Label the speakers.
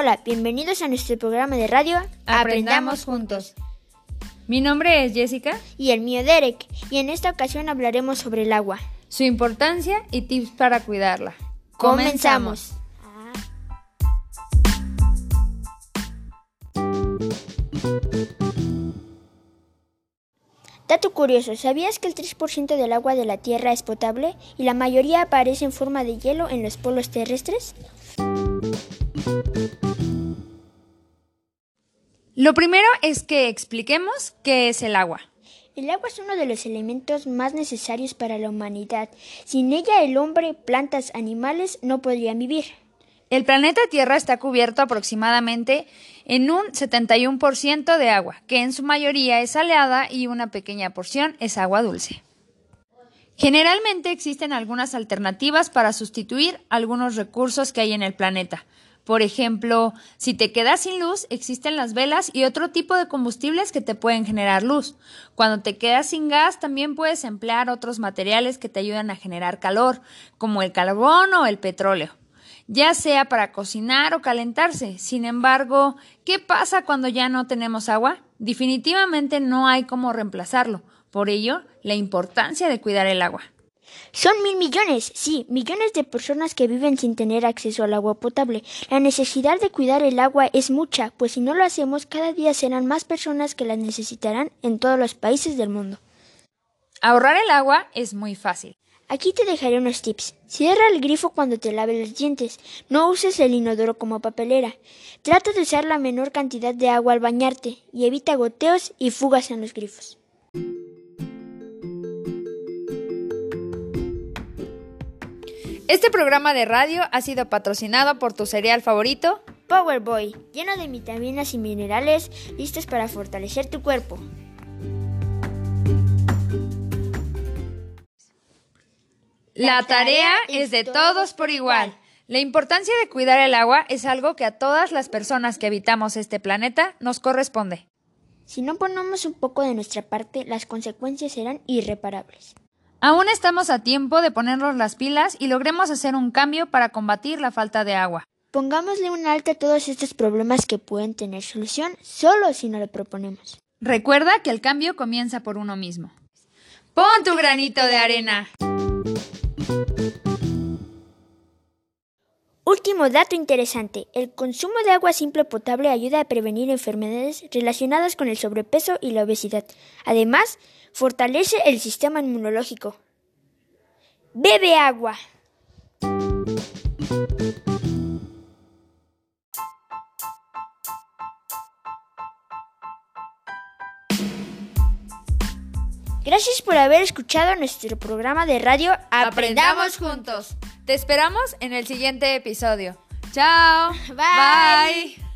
Speaker 1: Hola, bienvenidos a nuestro programa de radio
Speaker 2: Aprendamos juntos. Mi nombre es Jessica.
Speaker 1: Y el mío Derek, y en esta ocasión hablaremos sobre el agua.
Speaker 2: Su importancia y tips para cuidarla.
Speaker 1: Comenzamos. Dato curioso, ¿sabías que el 3% del agua de la Tierra es potable y la mayoría aparece en forma de hielo en los polos terrestres?
Speaker 2: Lo primero es que expliquemos qué es el agua.
Speaker 1: El agua es uno de los elementos más necesarios para la humanidad. Sin ella el hombre, plantas, animales no podrían vivir.
Speaker 2: El planeta Tierra está cubierto aproximadamente en un 71% de agua, que en su mayoría es salada y una pequeña porción es agua dulce. Generalmente existen algunas alternativas para sustituir algunos recursos que hay en el planeta. Por ejemplo, si te quedas sin luz, existen las velas y otro tipo de combustibles que te pueden generar luz. Cuando te quedas sin gas, también puedes emplear otros materiales que te ayudan a generar calor, como el carbón o el petróleo ya sea para cocinar o calentarse. Sin embargo, ¿qué pasa cuando ya no tenemos agua? Definitivamente no hay cómo reemplazarlo. Por ello, la importancia de cuidar el agua.
Speaker 1: Son mil millones, sí, millones de personas que viven sin tener acceso al agua potable. La necesidad de cuidar el agua es mucha, pues si no lo hacemos, cada día serán más personas que la necesitarán en todos los países del mundo.
Speaker 2: Ahorrar el agua es muy fácil.
Speaker 1: Aquí te dejaré unos tips. Cierra el grifo cuando te laves los dientes. No uses el inodoro como papelera. Trata de usar la menor cantidad de agua al bañarte y evita goteos y fugas en los grifos.
Speaker 2: Este programa de radio ha sido patrocinado por tu cereal favorito,
Speaker 1: Powerboy, lleno de vitaminas y minerales listos para fortalecer tu cuerpo.
Speaker 2: La tarea es de todos por igual. La importancia de cuidar el agua es algo que a todas las personas que habitamos este planeta nos corresponde.
Speaker 1: Si no ponemos un poco de nuestra parte, las consecuencias serán irreparables.
Speaker 2: Aún estamos a tiempo de ponernos las pilas y logremos hacer un cambio para combatir la falta de agua.
Speaker 1: Pongámosle un alto a todos estos problemas que pueden tener solución solo si no lo proponemos.
Speaker 2: Recuerda que el cambio comienza por uno mismo. Pon tu granito de arena.
Speaker 1: Último dato interesante. El consumo de agua simple potable ayuda a prevenir enfermedades relacionadas con el sobrepeso y la obesidad. Además, fortalece el sistema inmunológico. Bebe agua. Gracias por haber escuchado nuestro programa de radio
Speaker 2: Aprendamos juntos. Te esperamos en el siguiente episodio. Chao.
Speaker 1: Bye.
Speaker 2: Bye.